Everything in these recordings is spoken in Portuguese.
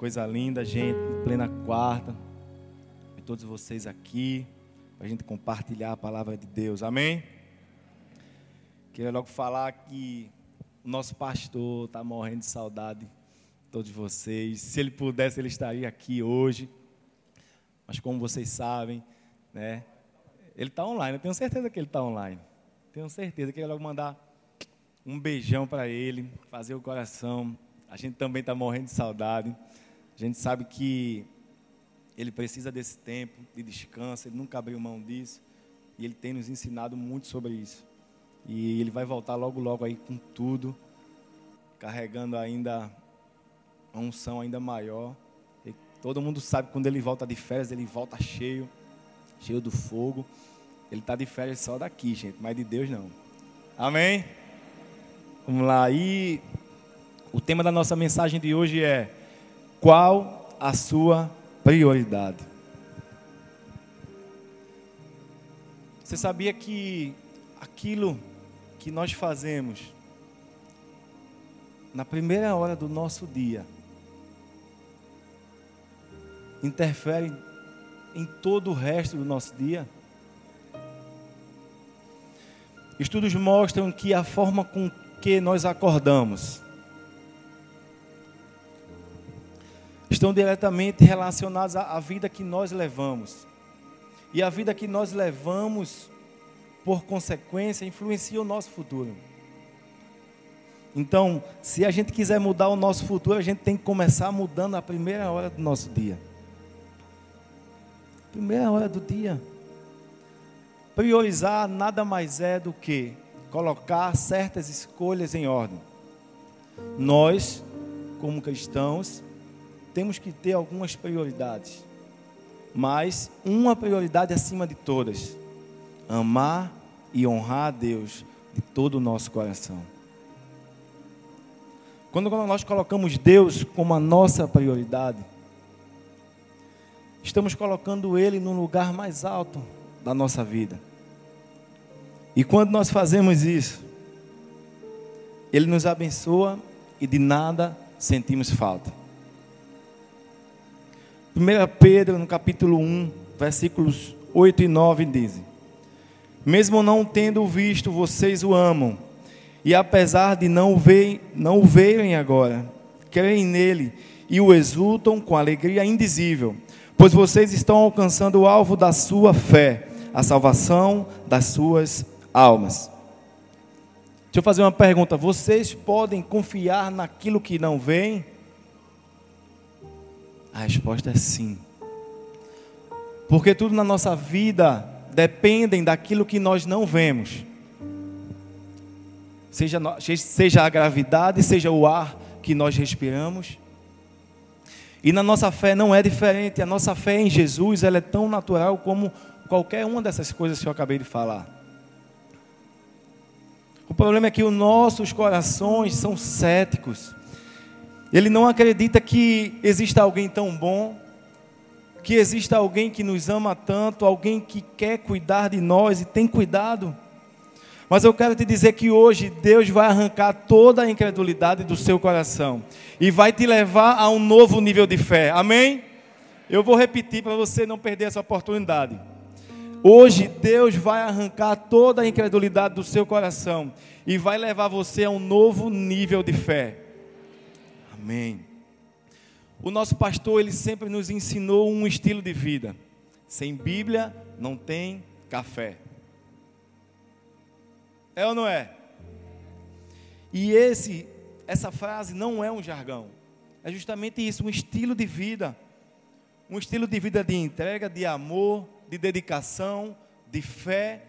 Coisa linda, gente, em plena quarta. E todos vocês aqui, para a gente compartilhar a palavra de Deus. Amém? Queria logo falar que o nosso pastor está morrendo de saudade de todos vocês. Se ele pudesse, ele estaria aqui hoje. Mas como vocês sabem, né? Ele está online, eu tenho certeza que ele está online. Tenho certeza. Queria logo mandar um beijão para ele, fazer o coração. A gente também está morrendo de saudade. A gente sabe que ele precisa desse tempo de descanso, ele nunca abriu mão disso. E ele tem nos ensinado muito sobre isso. E ele vai voltar logo, logo aí com tudo, carregando ainda uma unção ainda maior. E todo mundo sabe quando ele volta de férias, ele volta cheio, cheio do fogo. Ele está de férias só daqui, gente, mas de Deus não. Amém? Vamos lá. E o tema da nossa mensagem de hoje é qual a sua prioridade? Você sabia que aquilo que nós fazemos na primeira hora do nosso dia interfere em todo o resto do nosso dia? Estudos mostram que a forma com que nós acordamos estão diretamente relacionados à, à vida que nós levamos. E a vida que nós levamos, por consequência, influencia o nosso futuro. Então, se a gente quiser mudar o nosso futuro, a gente tem que começar mudando a primeira hora do nosso dia. Primeira hora do dia. Priorizar nada mais é do que colocar certas escolhas em ordem. Nós, como cristãos, temos que ter algumas prioridades, mas uma prioridade acima de todas: amar e honrar a Deus de todo o nosso coração. Quando nós colocamos Deus como a nossa prioridade, estamos colocando Ele no lugar mais alto da nossa vida. E quando nós fazemos isso, Ele nos abençoa e de nada sentimos falta. 1 Pedro, no capítulo 1, versículos 8 e 9, dizem: Mesmo não tendo visto, vocês o amam, e apesar de não ver, não o verem agora, creem nele e o exultam com alegria indizível, pois vocês estão alcançando o alvo da sua fé, a salvação das suas almas. Deixa eu fazer uma pergunta: vocês podem confiar naquilo que não veem? A resposta é sim. Porque tudo na nossa vida depende daquilo que nós não vemos. Seja, seja a gravidade, seja o ar que nós respiramos. E na nossa fé não é diferente. A nossa fé em Jesus ela é tão natural como qualquer uma dessas coisas que eu acabei de falar. O problema é que os nossos corações são céticos. Ele não acredita que exista alguém tão bom, que exista alguém que nos ama tanto, alguém que quer cuidar de nós e tem cuidado. Mas eu quero te dizer que hoje Deus vai arrancar toda a incredulidade do seu coração e vai te levar a um novo nível de fé. Amém? Eu vou repetir para você não perder essa oportunidade. Hoje Deus vai arrancar toda a incredulidade do seu coração e vai levar você a um novo nível de fé. Amém. O nosso pastor, ele sempre nos ensinou um estilo de vida. Sem Bíblia não tem café. É ou não é? E esse essa frase não é um jargão. É justamente isso, um estilo de vida. Um estilo de vida de entrega, de amor, de dedicação, de fé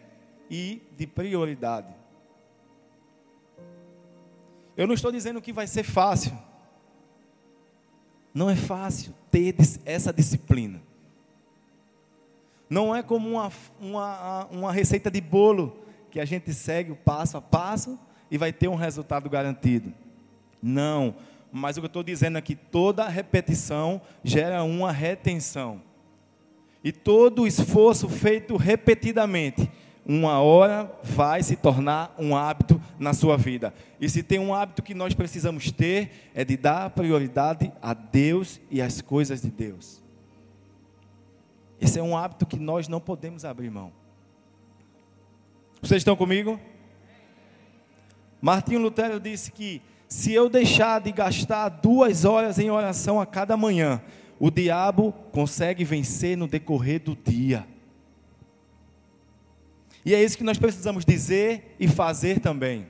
e de prioridade. Eu não estou dizendo que vai ser fácil. Não é fácil ter essa disciplina. Não é como uma, uma, uma receita de bolo que a gente segue o passo a passo e vai ter um resultado garantido. Não, mas o que eu estou dizendo é que toda repetição gera uma retenção. E todo esforço feito repetidamente uma hora vai se tornar um hábito na sua vida. E se tem um hábito que nós precisamos ter, é de dar prioridade a Deus e às coisas de Deus. Esse é um hábito que nós não podemos abrir mão. Vocês estão comigo? Martinho Lutero disse que se eu deixar de gastar duas horas em oração a cada manhã, o diabo consegue vencer no decorrer do dia. E é isso que nós precisamos dizer e fazer também.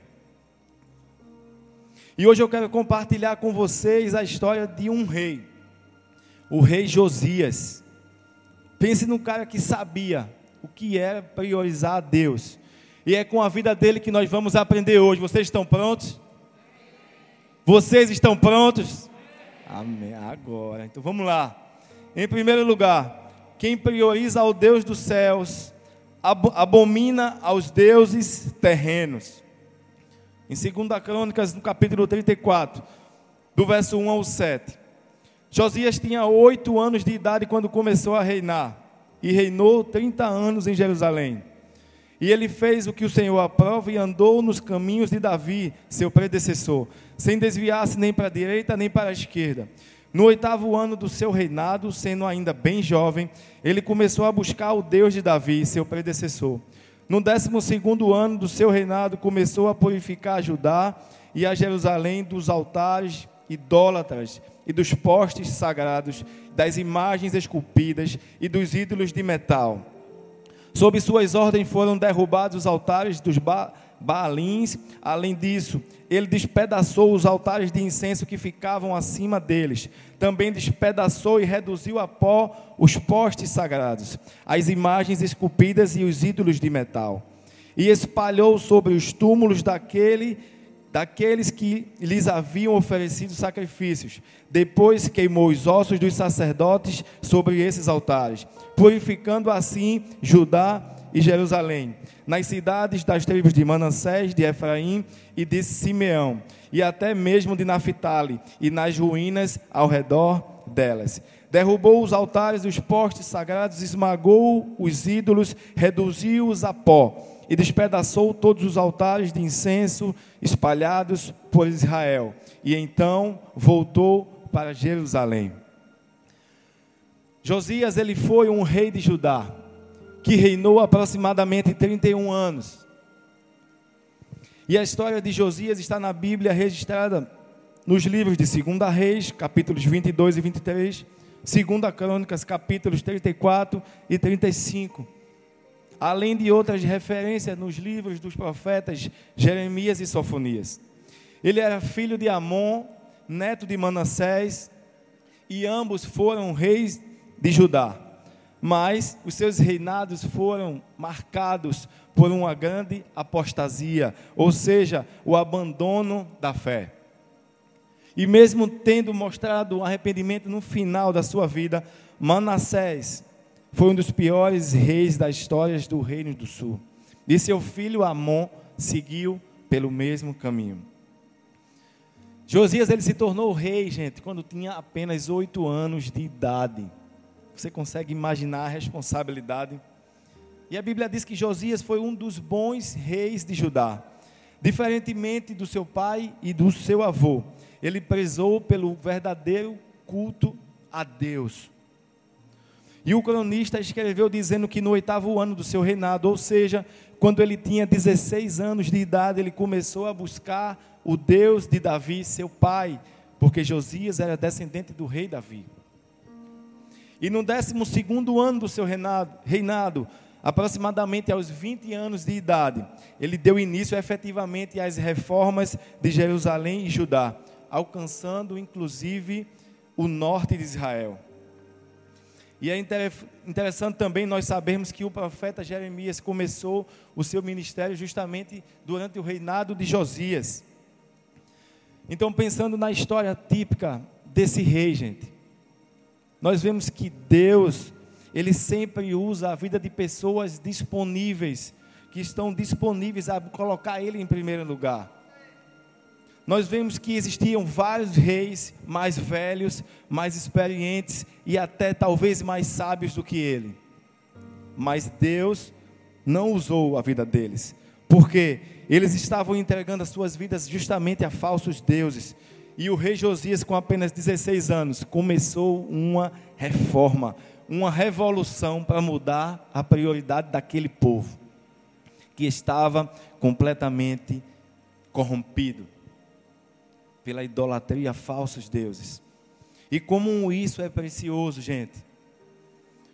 E hoje eu quero compartilhar com vocês a história de um rei, o rei Josias. Pense num cara que sabia o que era priorizar a Deus. E é com a vida dele que nós vamos aprender hoje. Vocês estão prontos? Vocês estão prontos? Amém. Agora, então vamos lá. Em primeiro lugar, quem prioriza ao Deus dos céus abomina aos deuses terrenos. Em 2 Crônicas, no capítulo 34, do verso 1 ao 7. Josias tinha oito anos de idade quando começou a reinar, e reinou 30 anos em Jerusalém. E ele fez o que o Senhor aprova e andou nos caminhos de Davi, seu predecessor, sem desviar-se nem para a direita nem para a esquerda. No oitavo ano do seu reinado, sendo ainda bem jovem, ele começou a buscar o Deus de Davi, seu predecessor. No décimo segundo ano do seu reinado, começou a purificar Judá e a Jerusalém dos altares idólatras e dos postes sagrados, das imagens esculpidas e dos ídolos de metal. Sob suas ordens foram derrubados os altares dos ba Baalins. Além disso, ele despedaçou os altares de incenso que ficavam acima deles. Também despedaçou e reduziu a pó os postes sagrados, as imagens esculpidas e os ídolos de metal. E espalhou sobre os túmulos daquele, daqueles que lhes haviam oferecido sacrifícios. Depois queimou os ossos dos sacerdotes sobre esses altares, purificando assim Judá e Jerusalém, nas cidades das tribos de Manassés, de Efraim e de Simeão, e até mesmo de Naphtali, e nas ruínas ao redor delas. Derrubou os altares e os postes sagrados, esmagou os ídolos, reduziu-os a pó, e despedaçou todos os altares de incenso espalhados por Israel. E então voltou para Jerusalém. Josias ele foi um rei de Judá que reinou aproximadamente 31 anos. E a história de Josias está na Bíblia registrada nos livros de 2 Reis, capítulos 22 e 23, 2 Crônicas, capítulos 34 e 35. Além de outras referências nos livros dos profetas Jeremias e Sofonias. Ele era filho de Amon, neto de Manassés, e ambos foram reis de Judá mas os seus reinados foram marcados por uma grande apostasia, ou seja, o abandono da fé. E mesmo tendo mostrado arrependimento no final da sua vida, Manassés foi um dos piores reis das histórias do Reino do Sul. E seu filho Amon seguiu pelo mesmo caminho. Josias ele se tornou rei, gente, quando tinha apenas oito anos de idade. Você consegue imaginar a responsabilidade? E a Bíblia diz que Josias foi um dos bons reis de Judá. Diferentemente do seu pai e do seu avô, ele prezou pelo verdadeiro culto a Deus. E o cronista escreveu dizendo que no oitavo ano do seu reinado, ou seja, quando ele tinha 16 anos de idade, ele começou a buscar o Deus de Davi, seu pai, porque Josias era descendente do rei Davi. E no 12 ano do seu reinado, reinado, aproximadamente aos 20 anos de idade, ele deu início efetivamente às reformas de Jerusalém e Judá, alcançando inclusive o norte de Israel. E é interessante também nós sabermos que o profeta Jeremias começou o seu ministério justamente durante o reinado de Josias. Então, pensando na história típica desse rei, gente, nós vemos que Deus, Ele sempre usa a vida de pessoas disponíveis, que estão disponíveis a colocar Ele em primeiro lugar. Nós vemos que existiam vários reis mais velhos, mais experientes e até talvez mais sábios do que ele. Mas Deus não usou a vida deles, porque eles estavam entregando as suas vidas justamente a falsos deuses. E o rei Josias, com apenas 16 anos, começou uma reforma, uma revolução para mudar a prioridade daquele povo, que estava completamente corrompido pela idolatria a falsos deuses. E como isso é precioso, gente.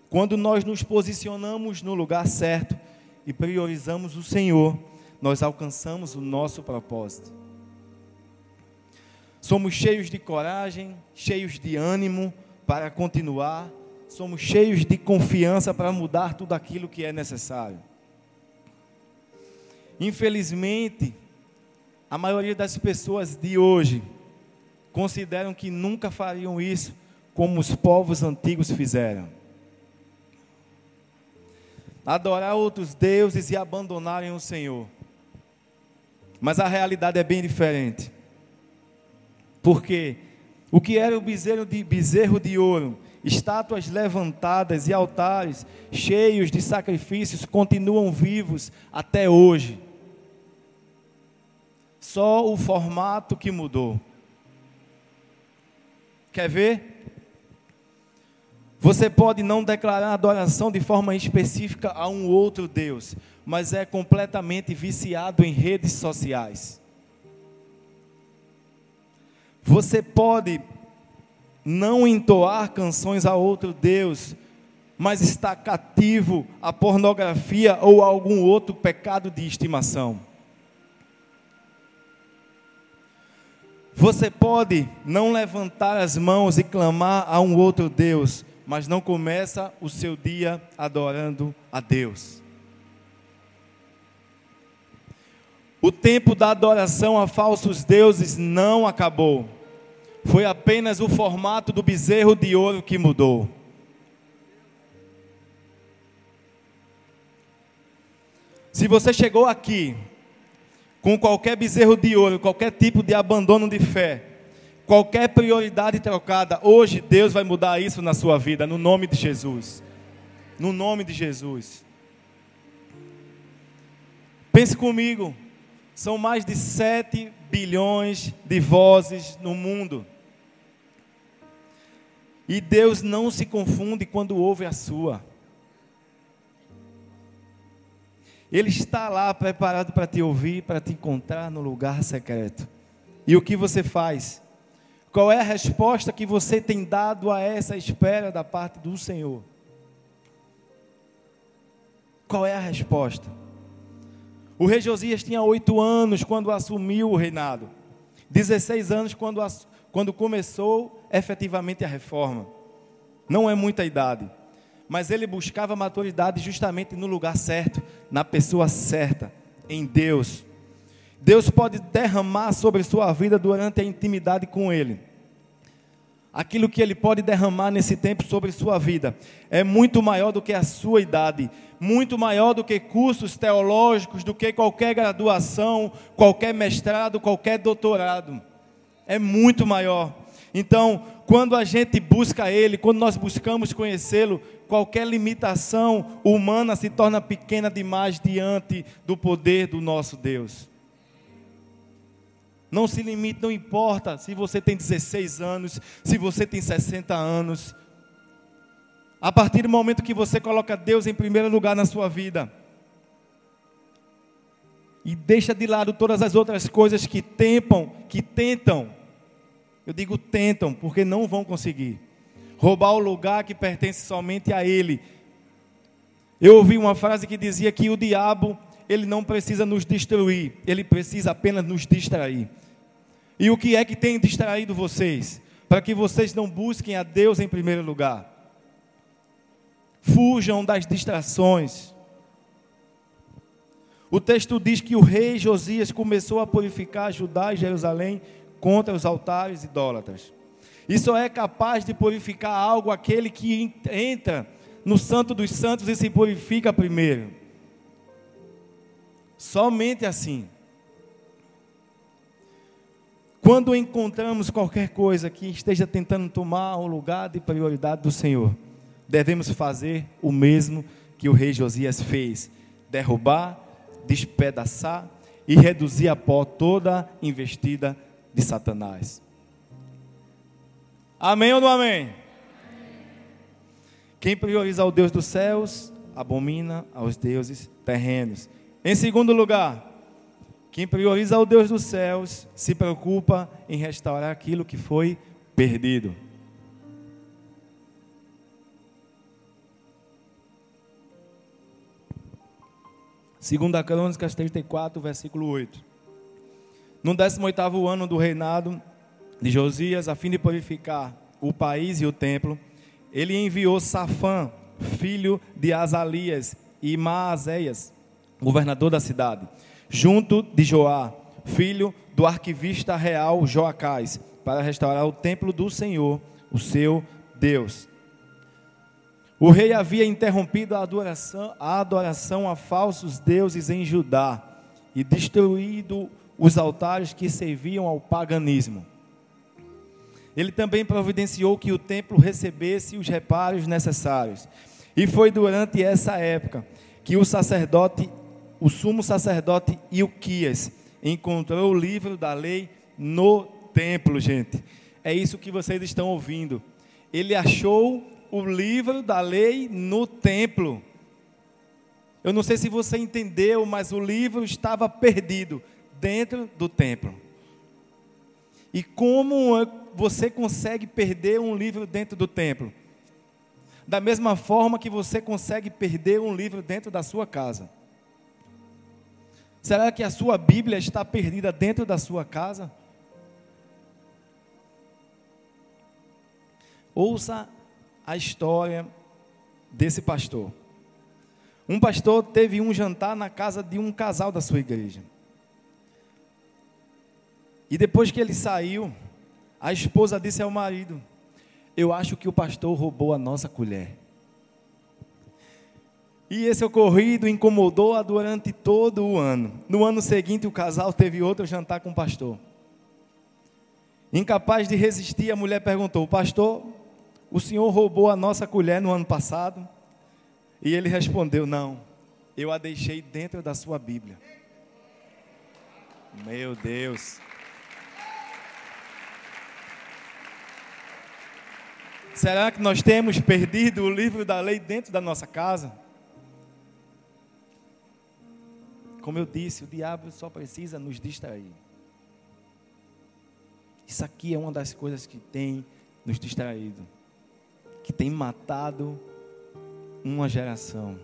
Quando nós nos posicionamos no lugar certo e priorizamos o Senhor, nós alcançamos o nosso propósito. Somos cheios de coragem, cheios de ânimo para continuar, somos cheios de confiança para mudar tudo aquilo que é necessário. Infelizmente, a maioria das pessoas de hoje consideram que nunca fariam isso como os povos antigos fizeram. Adorar outros deuses e abandonarem o Senhor. Mas a realidade é bem diferente. Porque o que era o bezerro de, bezerro de ouro, estátuas levantadas e altares cheios de sacrifícios continuam vivos até hoje. Só o formato que mudou. Quer ver? Você pode não declarar adoração de forma específica a um outro Deus, mas é completamente viciado em redes sociais. Você pode não entoar canções a outro Deus, mas está cativo à pornografia ou a algum outro pecado de estimação. Você pode não levantar as mãos e clamar a um outro Deus, mas não começa o seu dia adorando a Deus. O tempo da adoração a falsos deuses não acabou. Foi apenas o formato do bezerro de ouro que mudou. Se você chegou aqui com qualquer bezerro de ouro, qualquer tipo de abandono de fé, qualquer prioridade trocada, hoje Deus vai mudar isso na sua vida, no nome de Jesus. No nome de Jesus. Pense comigo, são mais de 7 bilhões de vozes no mundo. E Deus não se confunde quando ouve a sua. Ele está lá preparado para te ouvir, para te encontrar no lugar secreto. E o que você faz? Qual é a resposta que você tem dado a essa espera da parte do Senhor? Qual é a resposta? O rei Josias tinha oito anos quando assumiu o reinado, 16 anos quando, quando começou efetivamente a reforma. Não é muita idade mas ele buscava maturidade justamente no lugar certo, na pessoa certa, em Deus. Deus pode derramar sobre sua vida durante a intimidade com Ele. Aquilo que Ele pode derramar nesse tempo sobre sua vida é muito maior do que a sua idade, muito maior do que cursos teológicos, do que qualquer graduação, qualquer mestrado, qualquer doutorado. É muito maior. Então, quando a gente busca Ele, quando nós buscamos conhecê-lo, qualquer limitação humana se torna pequena demais diante do poder do nosso Deus. Não se limite, não importa se você tem 16 anos, se você tem 60 anos. A partir do momento que você coloca Deus em primeiro lugar na sua vida, e deixa de lado todas as outras coisas que tempam, que tentam, eu digo tentam, porque não vão conseguir roubar o lugar que pertence somente a Ele. Eu ouvi uma frase que dizia que o diabo, ele não precisa nos destruir, ele precisa apenas nos distrair. E o que é que tem distraído vocês? Para que vocês não busquem a Deus em primeiro lugar. Fujam das distrações. O texto diz que o rei Josias começou a purificar Judá e Jerusalém contra os altares idólatras. E só é capaz de purificar algo aquele que entra no Santo dos Santos e se purifica primeiro. Somente assim. Quando encontramos qualquer coisa que esteja tentando tomar o lugar de prioridade do Senhor, devemos fazer o mesmo que o rei Josias fez: derrubar, despedaçar e reduzir a pó toda investida de Satanás. Amém ou não amém? Quem prioriza o Deus dos céus, abomina aos deuses terrenos. Em segundo lugar, quem prioriza o Deus dos céus se preocupa em restaurar aquilo que foi perdido. Segunda Crônicas 34, versículo 8. No 18º ano do reinado de Josias, a fim de purificar o país e o templo, ele enviou Safã, filho de Azalias, e Maazéias, governador da cidade, junto de Joá, filho do arquivista real Joacás, para restaurar o templo do Senhor, o seu Deus. O rei havia interrompido a adoração, a adoração a falsos deuses em Judá e destruído os altares que serviam ao paganismo. Ele também providenciou que o templo recebesse os reparos necessários. E foi durante essa época que o sacerdote, o sumo sacerdote Ilquias, encontrou o livro da lei no templo, gente. É isso que vocês estão ouvindo. Ele achou o livro da lei no templo. Eu não sei se você entendeu, mas o livro estava perdido dentro do templo. E como você consegue perder um livro dentro do templo? Da mesma forma que você consegue perder um livro dentro da sua casa. Será que a sua Bíblia está perdida dentro da sua casa? Ouça a história desse pastor. Um pastor teve um jantar na casa de um casal da sua igreja. E depois que ele saiu, a esposa disse ao marido: Eu acho que o pastor roubou a nossa colher. E esse ocorrido incomodou-a durante todo o ano. No ano seguinte, o casal teve outro jantar com o pastor. Incapaz de resistir, a mulher perguntou: Pastor, o senhor roubou a nossa colher no ano passado? E ele respondeu: Não, eu a deixei dentro da sua Bíblia. Meu Deus. Será que nós temos perdido o livro da lei dentro da nossa casa? Como eu disse, o diabo só precisa nos distrair. Isso aqui é uma das coisas que tem nos distraído, que tem matado uma geração.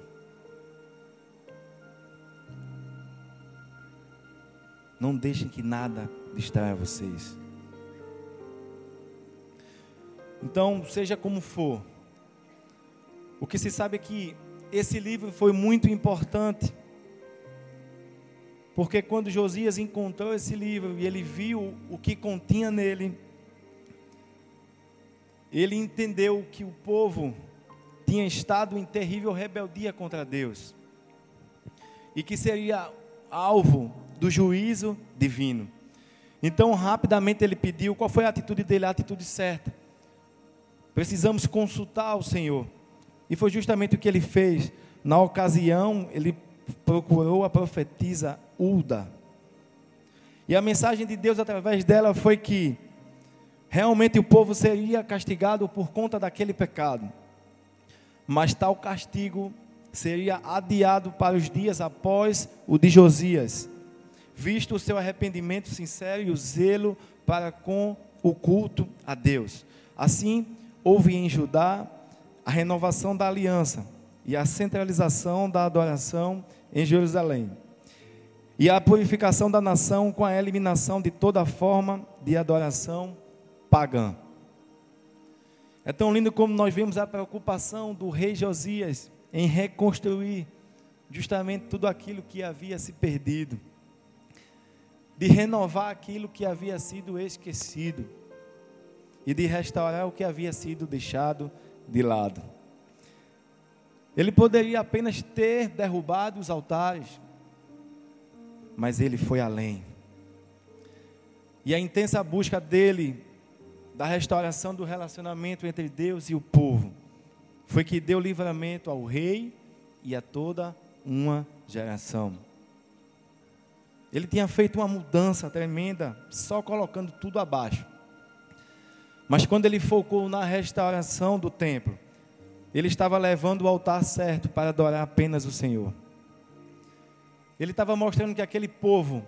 Não deixem que nada distraia vocês. Então, seja como for, o que se sabe é que esse livro foi muito importante, porque quando Josias encontrou esse livro e ele viu o que continha nele, ele entendeu que o povo tinha estado em terrível rebeldia contra Deus e que seria alvo do juízo divino. Então, rapidamente ele pediu, qual foi a atitude dele? A atitude certa Precisamos consultar o Senhor. E foi justamente o que ele fez. Na ocasião, ele procurou a profetisa Ulda. E a mensagem de Deus através dela foi que realmente o povo seria castigado por conta daquele pecado. Mas tal castigo seria adiado para os dias após o de Josias, visto o seu arrependimento sincero e o zelo para com o culto a Deus. Assim, houve em Judá a renovação da aliança e a centralização da adoração em Jerusalém. E a purificação da nação com a eliminação de toda forma de adoração pagã. É tão lindo como nós vemos a preocupação do rei Josias em reconstruir justamente tudo aquilo que havia se perdido, de renovar aquilo que havia sido esquecido e de restaurar o que havia sido deixado de lado. Ele poderia apenas ter derrubado os altares, mas ele foi além. E a intensa busca dele da restauração do relacionamento entre Deus e o povo foi que deu livramento ao rei e a toda uma geração. Ele tinha feito uma mudança tremenda, só colocando tudo abaixo. Mas quando ele focou na restauração do templo, ele estava levando o altar certo para adorar apenas o Senhor. Ele estava mostrando que aquele povo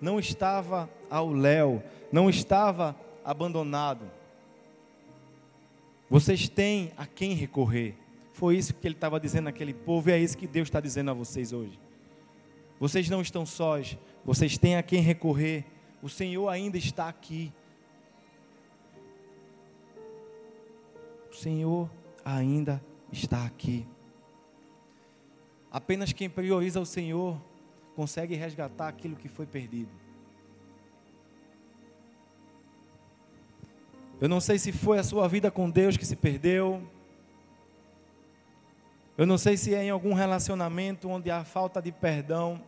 não estava ao léu, não estava abandonado. Vocês têm a quem recorrer. Foi isso que ele estava dizendo àquele povo e é isso que Deus está dizendo a vocês hoje. Vocês não estão sós, vocês têm a quem recorrer. O Senhor ainda está aqui. O Senhor ainda está aqui. Apenas quem prioriza o Senhor consegue resgatar aquilo que foi perdido. Eu não sei se foi a sua vida com Deus que se perdeu. Eu não sei se é em algum relacionamento onde a falta de perdão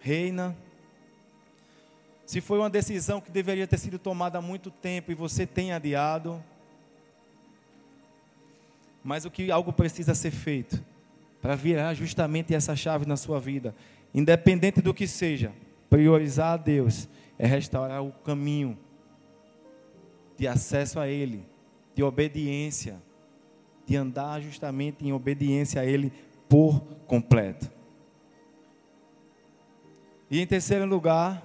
reina. Se foi uma decisão que deveria ter sido tomada há muito tempo e você tem adiado. Mas o que algo precisa ser feito para virar justamente essa chave na sua vida, independente do que seja, priorizar a Deus é restaurar o caminho de acesso a Ele, de obediência, de andar justamente em obediência a Ele por completo. E em terceiro lugar,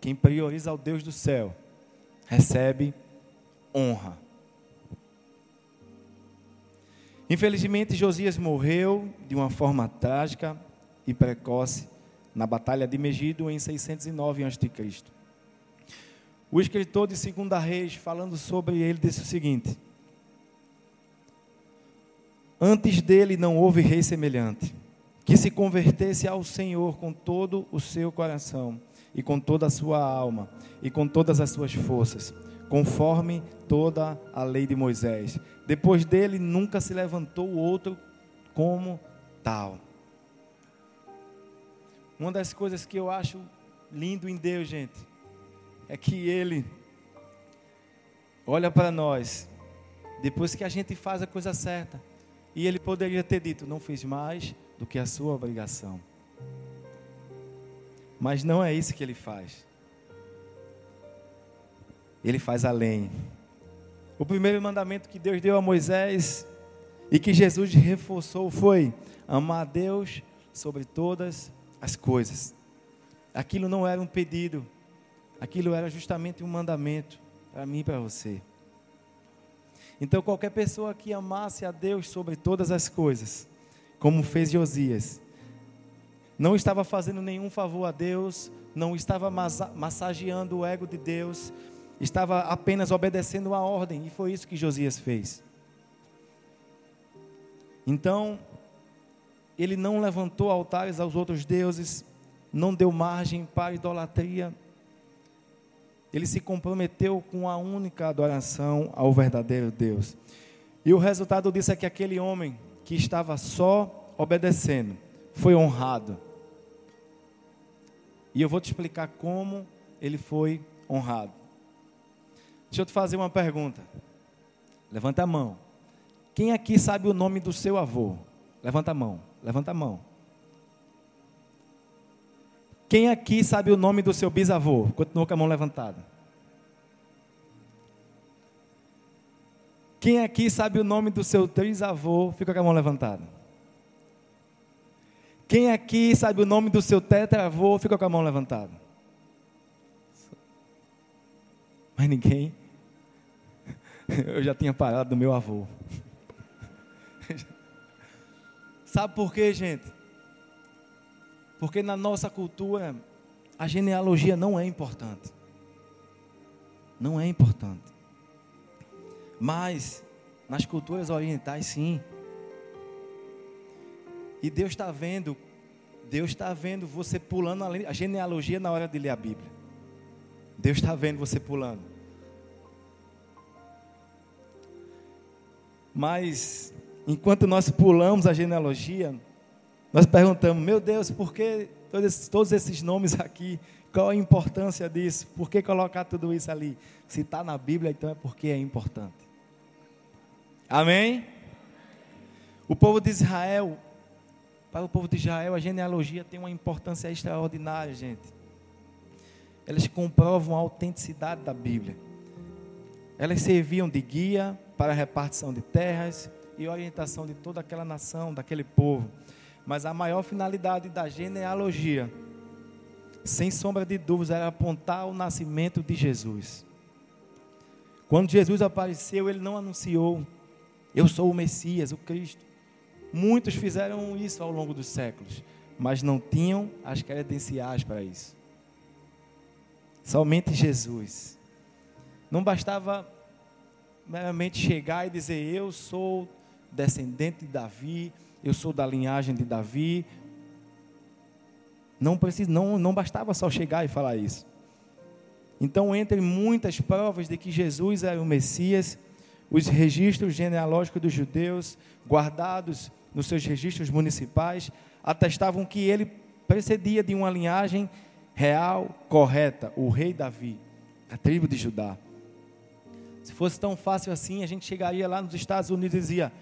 quem prioriza o Deus do céu recebe honra. Infelizmente, Josias morreu de uma forma trágica e precoce na Batalha de Megido em 609 a.C. O escritor de Segunda Reis, falando sobre ele, disse o seguinte: Antes dele não houve rei semelhante, que se convertesse ao Senhor com todo o seu coração, e com toda a sua alma, e com todas as suas forças, conforme toda a lei de Moisés. Depois dele nunca se levantou outro como tal. Uma das coisas que eu acho lindo em Deus, gente, é que Ele olha para nós, depois que a gente faz a coisa certa, e Ele poderia ter dito: Não fiz mais do que a sua obrigação. Mas não é isso que Ele faz. Ele faz além. O primeiro mandamento que Deus deu a Moisés e que Jesus reforçou foi: amar a Deus sobre todas as coisas. Aquilo não era um pedido, Aquilo era justamente um mandamento para mim e para você. Então, qualquer pessoa que amasse a Deus sobre todas as coisas, como fez Josias, não estava fazendo nenhum favor a Deus, não estava massageando o ego de Deus, estava apenas obedecendo a ordem, e foi isso que Josias fez. Então, ele não levantou altares aos outros deuses, não deu margem para idolatria, ele se comprometeu com a única adoração ao verdadeiro Deus. E o resultado disso é que aquele homem que estava só obedecendo foi honrado. E eu vou te explicar como ele foi honrado. Deixa eu te fazer uma pergunta. Levanta a mão. Quem aqui sabe o nome do seu avô? Levanta a mão. Levanta a mão. Quem aqui sabe o nome do seu bisavô? Continua com a mão levantada. Quem aqui sabe o nome do seu trisavô? Fica com a mão levantada. Quem aqui sabe o nome do seu tetravô? Fica com a mão levantada. Mas ninguém. Eu já tinha parado do meu avô. Sabe por quê, gente? Porque na nossa cultura, a genealogia não é importante. Não é importante. Mas, nas culturas orientais, sim. E Deus está vendo, Deus está vendo você pulando a genealogia na hora de ler a Bíblia. Deus está vendo você pulando. Mas, enquanto nós pulamos a genealogia, nós perguntamos, meu Deus, por que todos esses, todos esses nomes aqui? Qual a importância disso? Por que colocar tudo isso ali? Se está na Bíblia, então é porque é importante. Amém? O povo de Israel Para o povo de Israel, a genealogia tem uma importância extraordinária, gente. Elas comprovam a autenticidade da Bíblia. Elas serviam de guia para a repartição de terras e orientação de toda aquela nação, daquele povo. Mas a maior finalidade da genealogia, sem sombra de dúvidas, era apontar o nascimento de Jesus. Quando Jesus apareceu, ele não anunciou: Eu sou o Messias, o Cristo. Muitos fizeram isso ao longo dos séculos, mas não tinham as credenciais para isso. Somente Jesus. Não bastava meramente chegar e dizer: Eu sou descendente de Davi, eu sou da linhagem de Davi. Não, precisa, não, não bastava só chegar e falar isso. Então, entre muitas provas de que Jesus era o Messias, os registros genealógicos dos judeus, guardados nos seus registros municipais, atestavam que ele precedia de uma linhagem real, correta, o rei Davi, da tribo de Judá. Se fosse tão fácil assim, a gente chegaria lá nos Estados Unidos e dizia: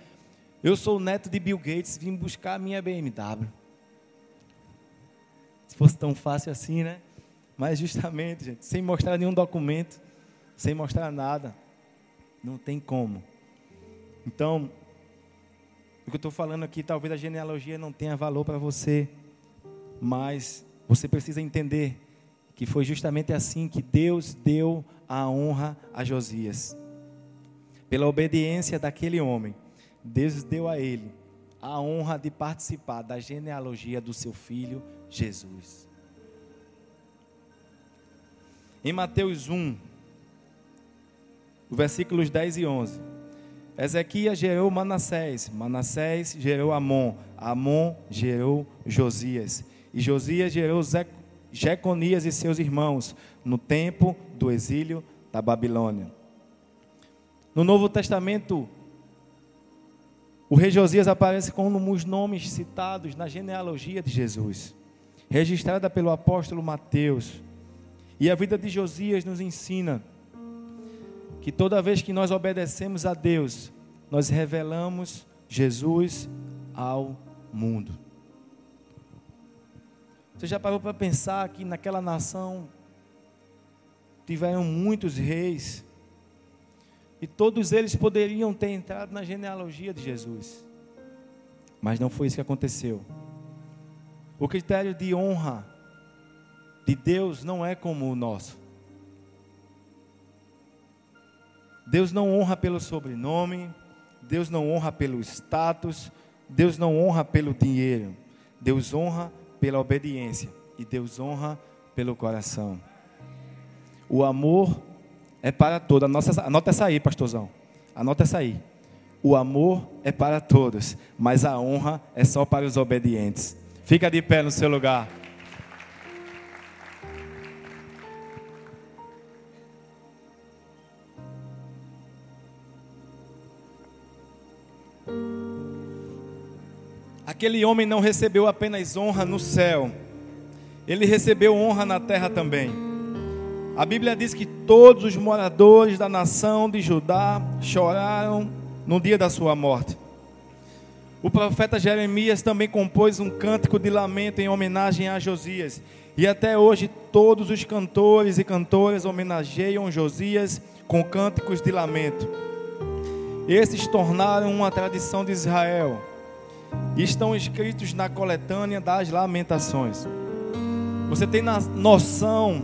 Eu sou o neto de Bill Gates, vim buscar a minha BMW. Se fosse tão fácil assim, né? Mas justamente, gente, sem mostrar nenhum documento, sem mostrar nada, não tem como. Então, o que eu estou falando aqui, talvez a genealogia não tenha valor para você, mas você precisa entender que foi justamente assim que Deus deu a honra a Josias. Pela obediência daquele homem, Deus deu a ele a honra de participar da genealogia do seu filho Jesus. Em Mateus 1, versículos 10 e 11. Ezequias gerou Manassés, Manassés gerou Amon, Amon gerou Josias, e Josias gerou Jeconias e seus irmãos no tempo do exílio da Babilônia. No Novo Testamento, o rei Josias aparece como os nomes citados na genealogia de Jesus, registrada pelo apóstolo Mateus. E a vida de Josias nos ensina que toda vez que nós obedecemos a Deus, nós revelamos Jesus ao mundo. Você já parou para pensar que naquela nação tiveram muitos reis e todos eles poderiam ter entrado na genealogia de Jesus, mas não foi isso que aconteceu. O critério de honra de Deus não é como o nosso. Deus não honra pelo sobrenome, Deus não honra pelo status, Deus não honra pelo dinheiro, Deus honra pela obediência e Deus honra pelo coração. O amor é para todos. Anota, essa aí, pastorzão. Anota essa aí. O amor é para todos, mas a honra é só para os obedientes. Fica de pé no seu lugar. Aquele homem não recebeu apenas honra no céu, ele recebeu honra na terra também. A Bíblia diz que todos os moradores da nação de Judá choraram no dia da sua morte. O profeta Jeremias também compôs um cântico de lamento em homenagem a Josias. E até hoje todos os cantores e cantoras homenageiam Josias com cânticos de lamento. Esses tornaram uma tradição de Israel estão escritos na coletânea das Lamentações. Você tem noção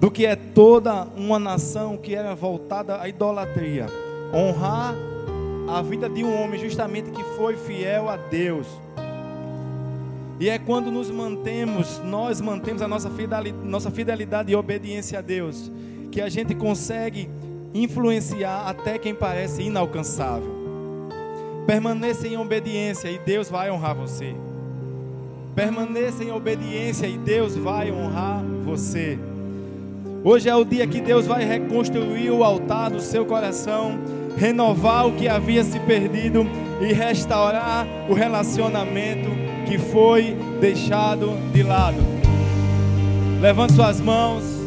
do que é toda uma nação que era voltada à idolatria, honrar a vida de um homem justamente que foi fiel a Deus. E é quando nos mantemos, nós mantemos a nossa fidelidade, nossa fidelidade e obediência a Deus, que a gente consegue influenciar até quem parece inalcançável. Permaneça em obediência e Deus vai honrar você. Permaneça em obediência e Deus vai honrar você. Hoje é o dia que Deus vai reconstruir o altar do seu coração, renovar o que havia se perdido e restaurar o relacionamento que foi deixado de lado. Levante suas mãos.